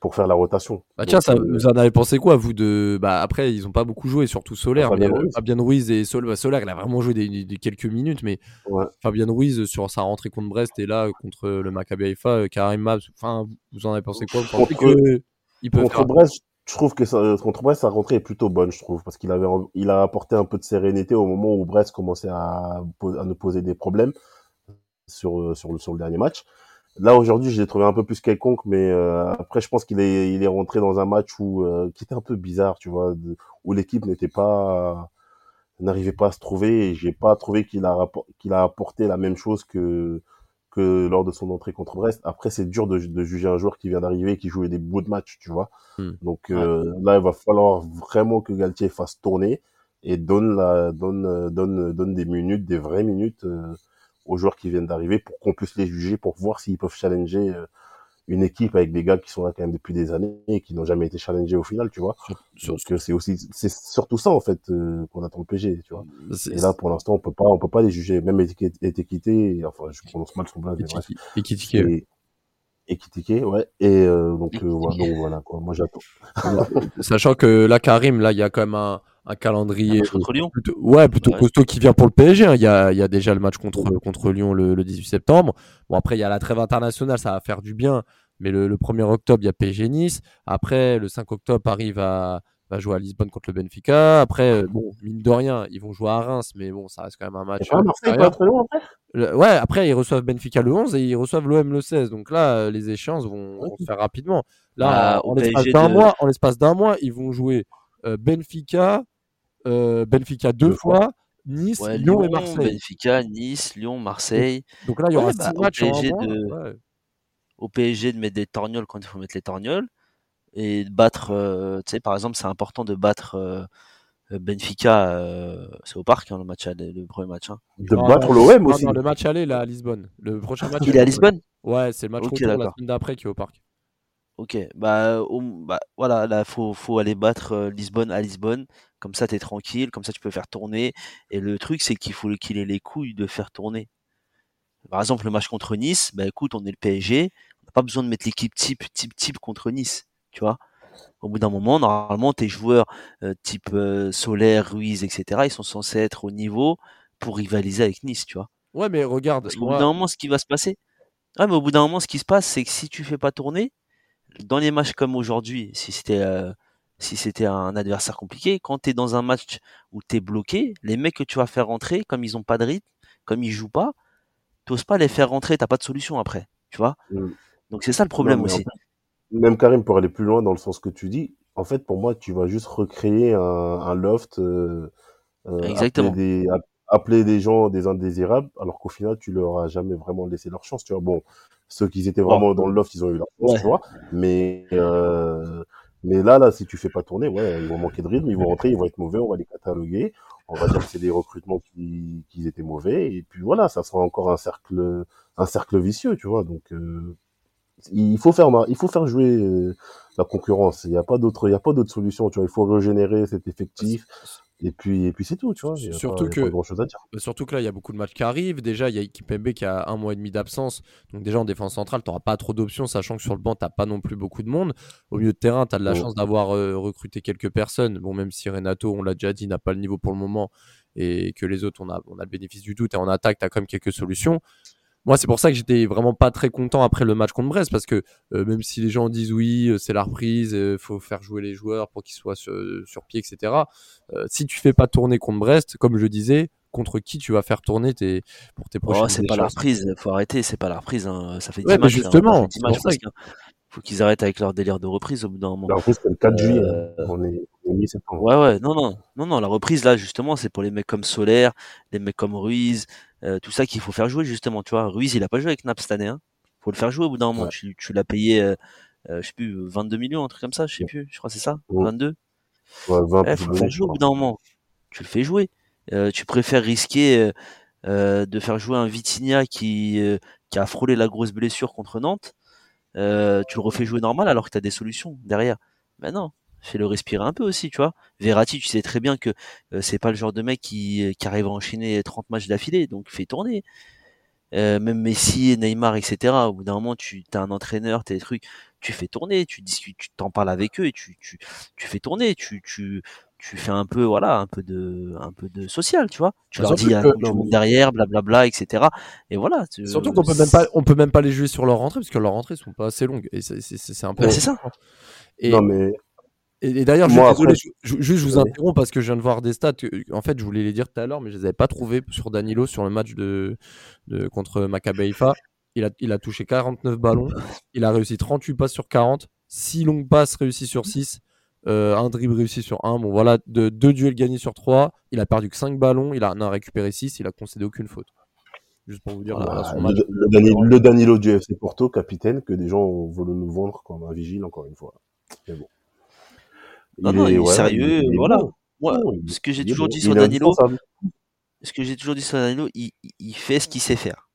pour faire la rotation. Bah tiens, Donc, ça, euh, vous en avez pensé quoi, vous de bah après ils ont pas beaucoup joué, surtout Solaire, Fabien mais, euh, Ruiz. Fabien Ruiz et Sol, bah, Solaire, il a vraiment joué des, des quelques minutes, mais ouais. Fabien Ruiz sur sa rentrée contre Brest et là contre le Maccabi Haïfa, euh, Karim Mabs, enfin vous en avez pensé quoi? Vous Contre- que il peut Contre faire Brest, je trouve que ça, contre Brest, sa rentrée est plutôt bonne, je trouve, parce qu'il avait, il a apporté un peu de sérénité au moment où Brest commençait à, à nous poser des problèmes sur, sur, le, sur le dernier match. Là aujourd'hui, je l'ai trouvé un peu plus quelconque, mais euh, après, je pense qu'il est, il est rentré dans un match où euh, qui était un peu bizarre, tu vois, de- où l'équipe n'était pas, n'arrivait pas à se trouver, et j'ai pas trouvé qu'il a qu'il a apporté la même chose que que lors de son entrée contre Brest. Après, c'est dur de, de, juger un joueur qui vient d'arriver, qui jouait des bouts de match, tu vois. Hmm. Donc euh, là, il va falloir vraiment que Galtier fasse tourner et donne la donne donne donne des minutes, des vraies minutes euh, aux joueurs qui viennent d'arriver pour qu'on puisse les juger, pour voir s'ils peuvent challenger euh, une équipe avec des gars qui sont là quand même depuis des années et qui n'ont jamais été challengés au final, tu vois. Parce que c'est aussi, c'est surtout ça en fait euh, qu'on attend le PG, tu vois. Et là, pour l'instant, on peut pas, on peut pas les juger, même équité, enfin, je prononce mal son blague, équité. Équitiqué, ouais. Et euh, donc, euh, voilà, donc voilà quoi. Moi, j'attends. [laughs] Sachant que là, Karim, là, il y a quand même un, un calendrier contre Lyon. Plutôt, ouais, plutôt costaud qui vient pour le PSG. Hein. Il y, a, y, a, déjà le match contre, contre Lyon le, le, 18 septembre. Bon, après, il y a la trêve internationale, ça va faire du bien. Mais le, le 1er octobre, il y a PSG Nice. Après, le 5 octobre, Paris va, va jouer à Lisbonne contre le Benfica. Après, euh, bon, mine de rien, ils vont jouer à Reims, mais bon, ça reste quand même un match. Pas Marseille, pas très loin après Ouais, après, ils reçoivent Benfica le 11 et ils reçoivent l'OM le 16. Donc là, euh, les échéances vont, vont se faire rapidement. Là, bah, en l'espace d'un de... mois, en l'espace d'un mois, ils vont jouer euh, Benfica, euh, Benfica deux, deux fois. fois. Nice, ouais, Lyon, Lyon, et Marseille. Benfica, Nice, Lyon, Marseille. Donc, là, il y aura ouais, six bah, matchs au PSG, de... Ouais. au PSG de mettre des torgnoles quand il faut mettre les torgnoles et de battre, euh, tu sais, par exemple, c'est important de battre euh, Benfica, euh, c'est au parc, hein, le match, aller, le premier match. Hein. De Non, battre l'OM aussi. non, le match aller, là, à Lisbonne. Le prochain match. Il est à Lisbonne Ouais, c'est le match Ok, retour la semaine d'après qui est au parc. Ok, bah, au- bah voilà, là faut faut aller battre euh, Lisbonne à Lisbonne, comme ça t'es tranquille, comme ça tu peux faire tourner. Et le truc c'est qu'il faut qu'il ait les couilles de faire tourner. Par exemple le match contre Nice, bah écoute on est le PSG, on n'a pas besoin de mettre l'équipe type type type contre Nice, tu vois. Au bout d'un moment normalement tes joueurs euh, type euh, Solaire, Ruiz, etc. Ils sont censés être au niveau pour rivaliser avec Nice, tu vois. Ouais, mais regarde, Parce qu'au bout d'un moment ce qui va se passer, ah mais au bout d'un moment ce qui se passe c'est que si tu fais pas tourner dans les matchs comme aujourd'hui, si c'était euh, si c'était un adversaire compliqué, quand tu es dans un match où tu es bloqué, les mecs que tu vas faire rentrer, comme ils ont pas de rythme, comme ils jouent pas, t'oses pas les faire rentrer, t'as pas de solution après, tu vois? Mm. Donc c'est ça le problème Non, mais en aussi. fait, Même Karim, pour aller plus loin dans le sens que tu dis, en fait, pour moi, tu vas juste recréer un, un loft, euh, euh, Exactement. appeler des, app- appeler des gens des indésirables, alors qu'au final, tu leur as jamais vraiment laissé leur chance, tu vois? Bon, ceux qui étaient vraiment dans le loft, ils ont eu leur chance, Ouais. tu vois. Mais, euh, mais là, là, si tu fais pas tourner, ouais, ils vont manquer de rythme, ils vont rentrer, ils vont être mauvais, on va les cataloguer, on va dire que c'est des recrutements qui, qui étaient mauvais, et puis voilà, ça sera encore un cercle, un cercle vicieux, tu vois. Donc, euh, il faut faire, il faut faire jouer euh, la concurrence. Il n'y a pas d'autre, il y a pas d'autre solution, tu vois. Il faut régénérer cet effectif, et puis, et puis c'est tout, tu vois. Surtout pas, que- pas grand chose à dire. Bah, Surtout que là, il y a beaucoup de matchs qui arrivent. Déjà, il y a Kipembe qui a un mois et demi d'absence. Donc, déjà, en défense centrale, tu n'auras pas trop d'options, sachant que sur le banc, tu n'as pas non plus beaucoup de monde. Au milieu de terrain, tu as de la Ouais. chance d'avoir euh, recruté quelques personnes. Bon, même si Renato, on l'a déjà dit, n'a pas le niveau pour le moment et que les autres, on a, on a le bénéfice du doute. Et en attaque, tu as quand même quelques solutions. Moi, c'est pour ça que j'étais vraiment pas très content après le match contre Brest, parce que euh, même si les gens disent oui, euh, c'est la reprise, il faut faire jouer les joueurs pour qu'ils soient sur, sur pied, etc. euh, si tu fais pas tourner contre Brest, comme je disais, contre qui tu vas faire tourner tes, pour tes prochaines Oh, c'est pas la reprise, faut arrêter, c'est pas la reprise. Hein. Ça fait 10 Ouais, mais matchs. là, justement, ça fait 10 c'est matchs pour ça presque, hein. Faut qu'ils arrêtent avec leur délire de reprise au bout d'un moment. La reprise, c'est le 4 juillet. Euh, hein. On est, mi-septembre. Ouais, ouais, non, non, non, non, la reprise là, justement, c'est pour les mecs comme Solaire, les mecs comme Ruiz, euh, tout ça qu'il faut faire jouer, justement, tu vois. Ruiz, il a pas joué avec Naples cette année, hein. Faut le faire jouer au bout d'un moment. Ouais. Tu, tu l'as payé, euh, euh, je sais plus, 22 millions, un truc comme ça, je sais plus, je crois que c'est ça, Ouais. 22. Ouais, 20 Eh, faut le faire jouer au bout d'un moment. Tu le fais jouer. Euh, tu préfères risquer euh, euh, de faire jouer un Vitinha qui, euh, qui a frôlé la grosse blessure contre Nantes. Euh, tu le refais jouer normal alors que tu as des solutions derrière. Mais non, fais-le respirer un peu aussi, tu vois. Verratti, tu sais très bien que euh, c'est pas le genre de mec qui, qui arrive à enchaîner 30 matchs d'affilée, donc fais tourner. Euh, même Messi, Neymar, etc. Au bout d'un moment, tu as un entraîneur, t'as des trucs, tu fais tourner, tu discutes, tu t'en parles avec eux et tu, tu, tu fais tourner, tu, tu, tu fais un peu, voilà, un peu de, un peu de social, tu vois. Tu Bah, leur dis, il y a que- un du monde derrière, blablabla, etc. Et voilà. tu- Surtout qu'on peut même pas, on peut même pas les juger sur leur rentrée parce que leurs rentrées sont pas assez longues et c'est- c'est c'est un peu. Ouais, c'est ça. Et, Non, mais et, et d'ailleurs, je Moi, suis désolé, après- je, je- juste je vous interromps parce que je viens de voir des stats. En fait, je voulais les dire tout à l'heure, mais je les avais pas trouvés sur Danilo sur le match de, de contre Maccabi Haifa. Il a, il a touché 49 ballons, il a réussi 38 passes sur 40, 6 longues passes réussies sur 6, euh, un dribble réussi sur 1. Bon, voilà, de, deux duels gagnés sur 3. Il a perdu que 5 ballons, il a, en a récupéré 6, il a concédé aucune faute. Juste pour vous dire. Voilà, le, le, Danilo, le, Danilo, du FC Porto, capitaine, que des gens veulent nous vendre comme un vigile, encore une fois. Mais bon. Non, il non, est, il est ouais, sérieux, il est voilà. Moi, ce que j'ai toujours, dit sur Danilo, ce que j'ai toujours dit sur Danilo, il, il fait ce qu'il sait faire.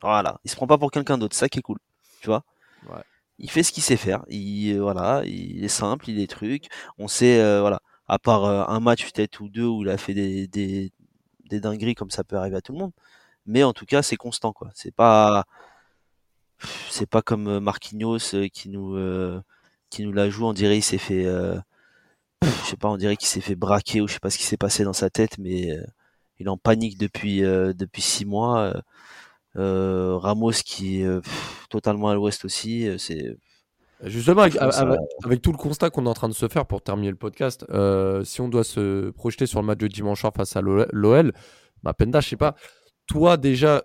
Voilà, il se prend pas pour quelqu'un d'autre, ça qui est cool, tu vois? Ouais. Il fait ce qu'il sait faire. Il voilà, il est simple, il est truc. On sait euh, voilà, à part euh, un match peut-être ou deux où il a fait des, des, des dingueries comme ça peut arriver à tout le monde, mais en tout cas c'est constant quoi. C'est pas c'est pas comme euh, Marquinhos qui nous qui nous la joue. On dirait il s'est fait je sais pas, on dirait qu'il s'est fait braquer ou je sais pas ce qui s'est passé dans sa tête, mais il est en panique depuis depuis six mois. Euh, Ramos qui est euh, totalement à l'ouest aussi. Euh, c'est Justement, avec, avec, avec, tout le constat qu'on est en train de se faire pour terminer le podcast, euh, si on doit se projeter sur le match de dimanche soir face à l'OL, bah Penda, je sais pas, toi déjà,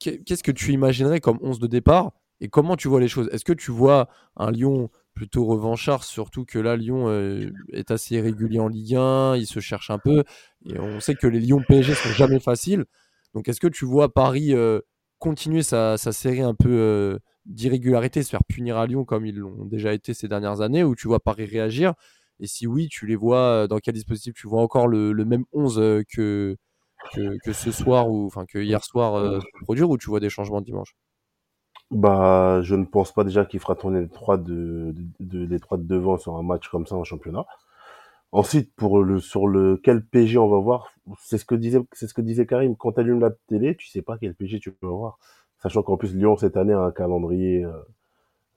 qu'est-ce que tu imaginerais comme 11 de départ et comment tu vois les choses? Est-ce que tu vois un Lyon plutôt revanchard, surtout que là, Lyon euh, est assez irrégulier en Ligue 1, il se cherche un peu, et on sait que les Lyon PSG sont jamais faciles. Donc est-ce que tu vois Paris euh, continuer sa, série un peu euh, d'irrégularité, se faire punir à Lyon comme ils l'ont déjà été ces dernières années, ou tu vois Paris réagir? Et si oui, tu les vois dans quel dispositif? Tu vois encore le, même 11 euh, que, que, que, ce soir, ou enfin que hier soir produire, ou tu vois des changements dimanche? Bah, je ne pense pas déjà qu'il fera tourner les trois de, de, les trois de devant sur un match comme ça en championnat. Ensuite, pour le sur le quel PG on va voir, c'est ce que disait c'est ce que disait Karim. Quand tu allumes la télé, tu sais pas quel PG tu vas voir, sachant qu'en plus Lyon cette année a un calendrier euh,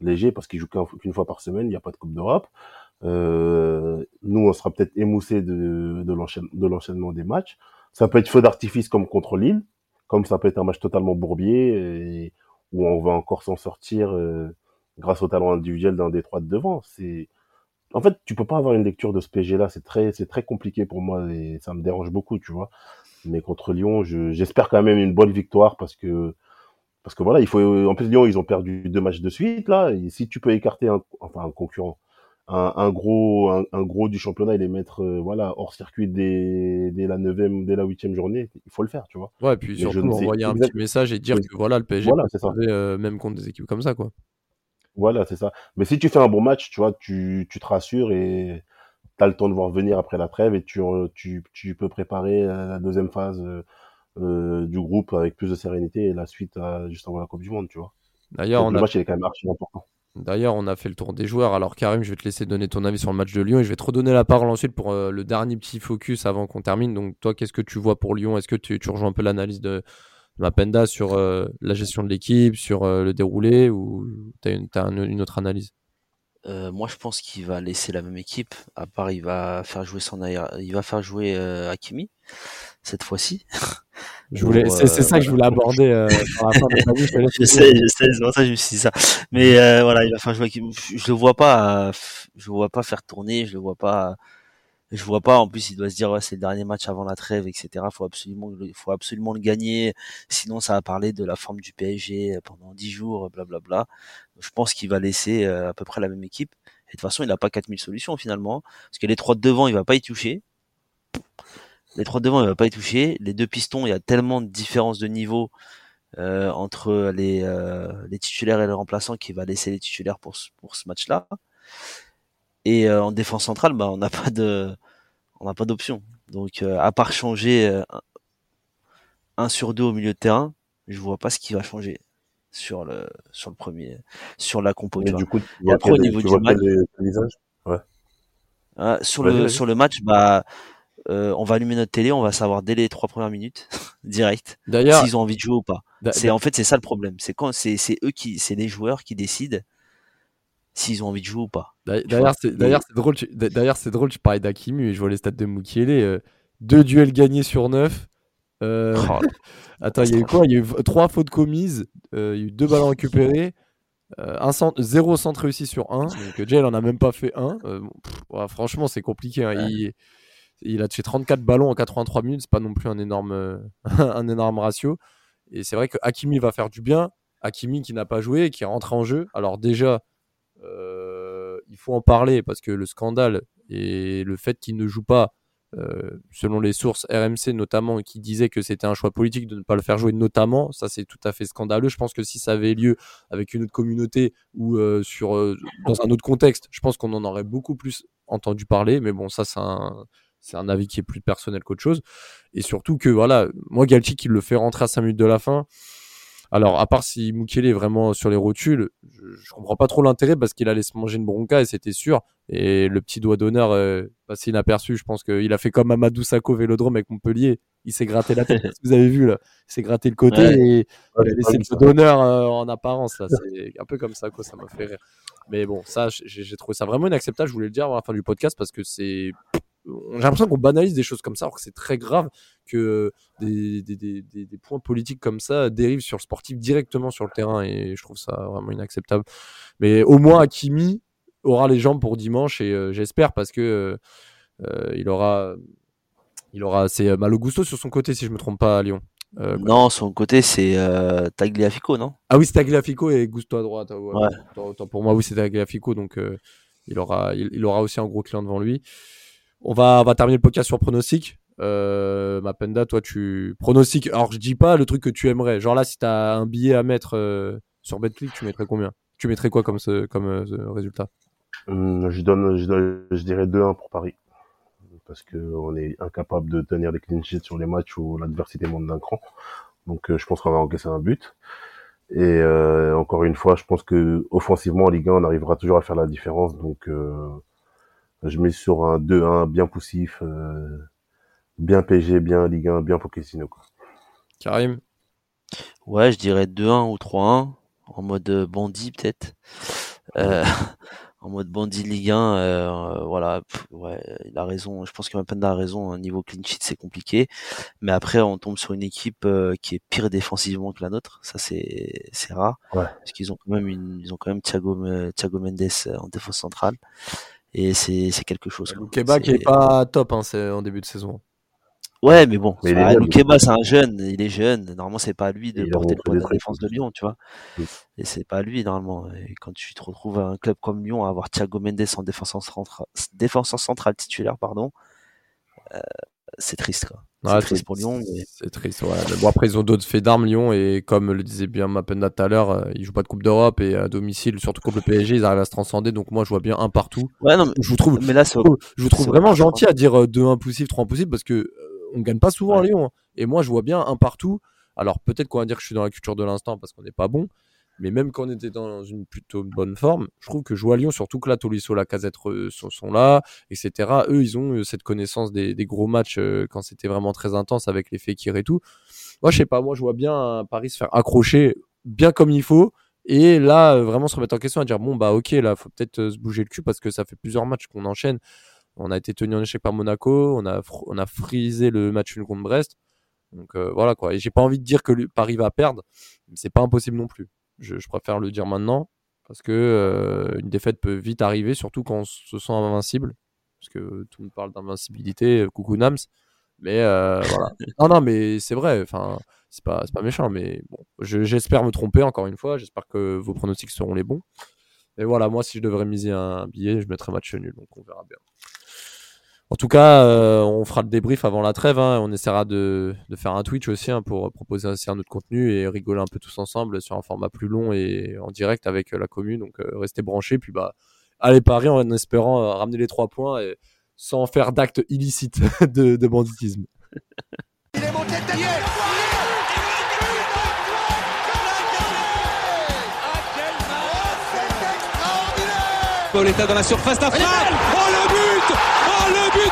léger parce qu'il joue qu'une fois par semaine, il n'y a pas de Coupe d'Europe. Euh, nous, on sera peut-être émoussé de de l'enchaînement des matchs. Ça peut être feu d'artifice comme contre Lille, comme ça peut être un match totalement bourbier où on va encore s'en sortir euh, grâce au talent individuel d'un des trois de devant. C'est en fait, tu peux pas avoir une lecture de ce PG-là. C'est très, c'est très compliqué pour moi et ça me dérange beaucoup, tu vois. Mais contre Lyon, j'espère quand même une bonne victoire parce que, parce que voilà, il faut, en plus Lyon, ils ont perdu deux matchs de suite, là. Et si tu peux écarter un, enfin, un concurrent, un, un gros, un, un, gros du championnat et les mettre, euh, voilà, hors circuit dès, dès la neuvième, dès la huitième journée, il faut le faire, tu vois. Ouais, et puis Mais surtout envoyer un petit message et dire que voilà, le PSG, voilà, c'est ça. Euh, même contre des équipes comme ça, quoi. Voilà, c'est ça. Mais si tu fais un bon match, tu vois, tu, tu te rassures et tu as le temps de voir venir après la trêve et tu, tu, tu peux préparer la deuxième phase euh, du groupe avec plus de sérénité et la suite à, juste avant la Coupe du Monde, tu vois. D'ailleurs, on le a... match il est quand même archi important. D'ailleurs, on a fait le tour des joueurs. Alors, Karim, je vais te laisser donner ton avis sur le match de Lyon et je vais te redonner la parole ensuite pour euh, le dernier petit focus avant qu'on termine. Donc, toi, qu'est-ce que tu vois pour Lyon? Est-ce que tu, rejoins un peu l'analyse de, Mapenda sur euh, la gestion de l'équipe, sur euh, le déroulé, ou tu une autre analyse? Euh, moi, je pense qu'il va laisser la même équipe. À part, il va faire jouer son il va faire jouer euh, Hakimi cette fois-ci. [laughs] Je voulais, c'est, euh, ça que je voulais aborder euh, la fin de vie. Je, je sais, je sais, c'est pour ça que je me suis dit ça. Mais euh, voilà, il va faire jouer Hakimi. Je le vois pas, je le vois pas faire tourner, je le vois pas je vois pas. En plus, il doit se dire ouais, c'est le dernier match avant la trêve, etc. Faut absolument, faut absolument le gagner. Sinon, ça va parler de la forme du PSG pendant dix jours, blablabla. Je pense qu'il va laisser euh, à peu près la même équipe. Et de toute façon, il n'a pas 4000 solutions finalement, parce que les trois de devant, il va pas y toucher. Les trois de devant, il va pas y toucher. Les deux pistons, il y a tellement de différences de niveau euh, entre les, euh, titulaires et les remplaçants qu'il va laisser les titulaires pour ce, pour ce match-là. Et euh, en défense centrale, bah, on n'a pas de, on n'a pas d'option. Donc, euh, à part changer euh, un sur deux au milieu de terrain, je vois pas ce qui va changer sur le sur le premier, sur la compo. Du coup, et après au niveau du match, ouais. ah, sur le sur le match, bah euh, on va allumer notre télé, on va savoir dès les trois premières minutes [laughs] direct D'ailleurs, s'ils ont envie de jouer ou pas. C'est en fait c'est ça le problème. C'est quand c'est c'est eux qui c'est les joueurs qui décident s'ils ont envie de jouer ou pas. D'ailleurs, c'est drôle. D'ailleurs, c'est drôle. Je parlais d'Akimi et je vois les stats de Mukiele. Euh, deux duels gagnés sur neuf. Euh... Oh, [laughs] Attends, il y a eu quoi? Il y a eu trois fautes commises. Euh, il y a eu deux ballons récupérés. Un centre, zéro centre réussi sur un. Donc Jay, en a même pas fait un. Pff, ouais, franchement, c'est compliqué. Hein. Ouais. Il, il, a touché 34 ballons en 83 minutes. C'est pas non plus un énorme, [laughs] un énorme ratio. Et c'est vrai que Hakimi va faire du bien. Hakimi qui n'a pas joué et qui est rentré en jeu. Alors déjà, il faut en parler parce que le scandale et le fait qu'il ne joue pas euh, selon les sources RMC notamment, qui disaient que c'était un choix politique de ne pas le faire jouer notamment. Ça, c'est tout à fait scandaleux. Je pense que si ça avait lieu avec une autre communauté ou euh, sur, euh, dans un autre contexte, je pense qu'on en aurait beaucoup plus entendu parler. Mais bon, ça, c'est un, c'est un avis qui est plus personnel qu'autre chose. Et surtout que, voilà, moi, Galtic, il le fait rentrer à 5 minutes de la fin. Alors, à part si Mukele est vraiment sur les rotules, je, je comprends pas trop l'intérêt parce qu'il allait se manger une bronca et c'était sûr. Et le petit doigt d'honneur euh, passé inaperçu, je pense qu'il a fait comme Amadou Sakho Vélodrome avec Montpellier. Il s'est gratté la tête, [laughs] vous avez vu là. Il s'est gratté le côté Ouais. et Ouais, il a laissé le doigt d'honneur euh, en apparence là. C'est un peu comme ça quoi, ça m'a fait rire. Mais bon, ça, j'ai j'ai trouvé ça vraiment inacceptable. Je voulais le dire à la fin du podcast parce que c'est j'ai l'impression qu'on banalise des choses comme ça, alors que c'est très grave que des, des, des, des, points politiques comme ça dérivent sur le sportif directement sur le terrain et je trouve ça vraiment inacceptable. Mais au moins Hakimi aura les jambes pour dimanche et euh, j'espère parce que euh, il aura il aura c'est Malo Gusto sur son côté si je me trompe pas à Lyon. Euh, Non, son côté, c'est euh, Tagliafico, non? Ah oui, c'était Tagliafico et Gusto à droite. Ouais. Ouais. Autant, autant pour moi, oui, c'était Tagliafico. Donc, euh, il, aura, il, il aura aussi un gros client devant lui. On va, terminer le podcast sur pronostic. Euh, Mapenda, toi, tu. Pronostic. Alors, je dis pas le truc que tu aimerais. Genre là, si tu as un billet à mettre euh, sur BetClick, tu mettrais combien? Tu mettrais quoi comme, ce, euh, résultat? Hum, je donne, dirais 2-1 pour Paris. Parce que on est incapable de tenir des clean sur les matchs où l'adversité monte d'un cran. Donc, je pense qu'on va encaisser un but. Et encore une fois, je pense que offensivement en Ligue 1, on arrivera toujours à faire la différence. Donc, je mets sur un 2-1 bien poussif, euh, bien PG, bien Ligue 1, bien Pochettino. Quoi. Karim? Ouais, je dirais 2-1 ou 3-1, en mode euh, bandit peut-être. Euh, [laughs] en mode bandit Ligue 1, euh, voilà, pff, ouais, il a raison. Je pense que Mapenda a raison. Un niveau clean sheet, c'est compliqué. Mais après, on tombe sur une équipe euh, qui est pire défensivement que la nôtre. Ça, c'est c'est rare. Ouais. Parce qu'ils ont quand même une, ils ont quand même Thiago, Me- Thiago Mendes euh, en défense centrale. Et c'est c'est quelque chose. Loukeba qui C'est- est pas top hein, c'est en début de saison. Ouais, mais bon, Mais c'est. Loukeba, un jeune, il est jeune. Normalement, c'est pas à lui de Et porter le poids de la défense de. Lyon, tu vois. Et c'est pas à lui, normalement. Et quand tu te retrouves à un club comme Lyon, à avoir Thiago Mendes en défenseur central, défenseur central titulaire, pardon, euh, c'est triste, quoi. C'est Ouais, triste pour Lyon, mais C'est triste, ouais. Mais bon, après, ils ont d'autres faits d'armes, Lyon, et comme le disait bien Mapenda tout à l'heure, euh, ils jouent pas de Coupe d'Europe, et à domicile, surtout contre le PSG, ils arrivent à se transcender, donc moi, je vois bien un partout. ouais, non, mais, Je vous trouve, mais là, je vous trouve vraiment gentil à dire euh, 2-1 poussif, 3 impossible, parce que euh, on gagne pas souvent à. Lyon, hein. et moi, je vois bien un partout. Alors, peut-être qu'on va dire que je suis dans la culture de l'instant, parce qu'on n'est pas bon, mais même quand on était dans une plutôt bonne forme, je trouve que jouer à Lyon, surtout que là, Tolisso, la casette sont, là, etc. Eux, ils ont euh, cette connaissance des, gros matchs euh, quand c'était vraiment très intense avec les Fekir et tout. Moi, je sais pas, moi, je vois bien un Paris se faire accrocher bien comme il faut. Et là, euh, vraiment se remettre en question à dire bon, bah, ok, là, faut peut-être euh, se bouger le cul parce que ça fait plusieurs matchs qu'on enchaîne. On a été tenu en échec par Monaco, on a, frisé le match nul contre Brest. Donc euh, voilà quoi. Et j'ai pas envie de dire que Paris va perdre, mais c'est pas impossible non plus. Je, je préfère le dire maintenant parce que euh, une défaite peut vite arriver, surtout quand on se sent invincible. Parce que tout le monde parle d'invincibilité, euh, coucou Nams. Mais euh, voilà. [laughs] Non, non, mais c'est vrai. Enfin, c'est pas, c'est pas méchant, mais bon, je- j'espère me tromper encore une fois. J'espère que vos pronostics seront les bons. Et voilà, moi, si je devrais miser un billet, je mettrais match nul. Donc on verra bien. En tout cas, euh, on fera le débrief avant la trêve. hein. On essaiera de, de faire un Twitch aussi hein, pour proposer aussi un autre contenu et rigoler un peu tous ensemble sur un format plus long et en direct avec euh, la commune. Donc euh, restez branchés. Puis bah, allez Paris en espérant euh, ramener les trois points et sans faire d'actes illicites [laughs] de, de banditisme. Il est monté dans la surface but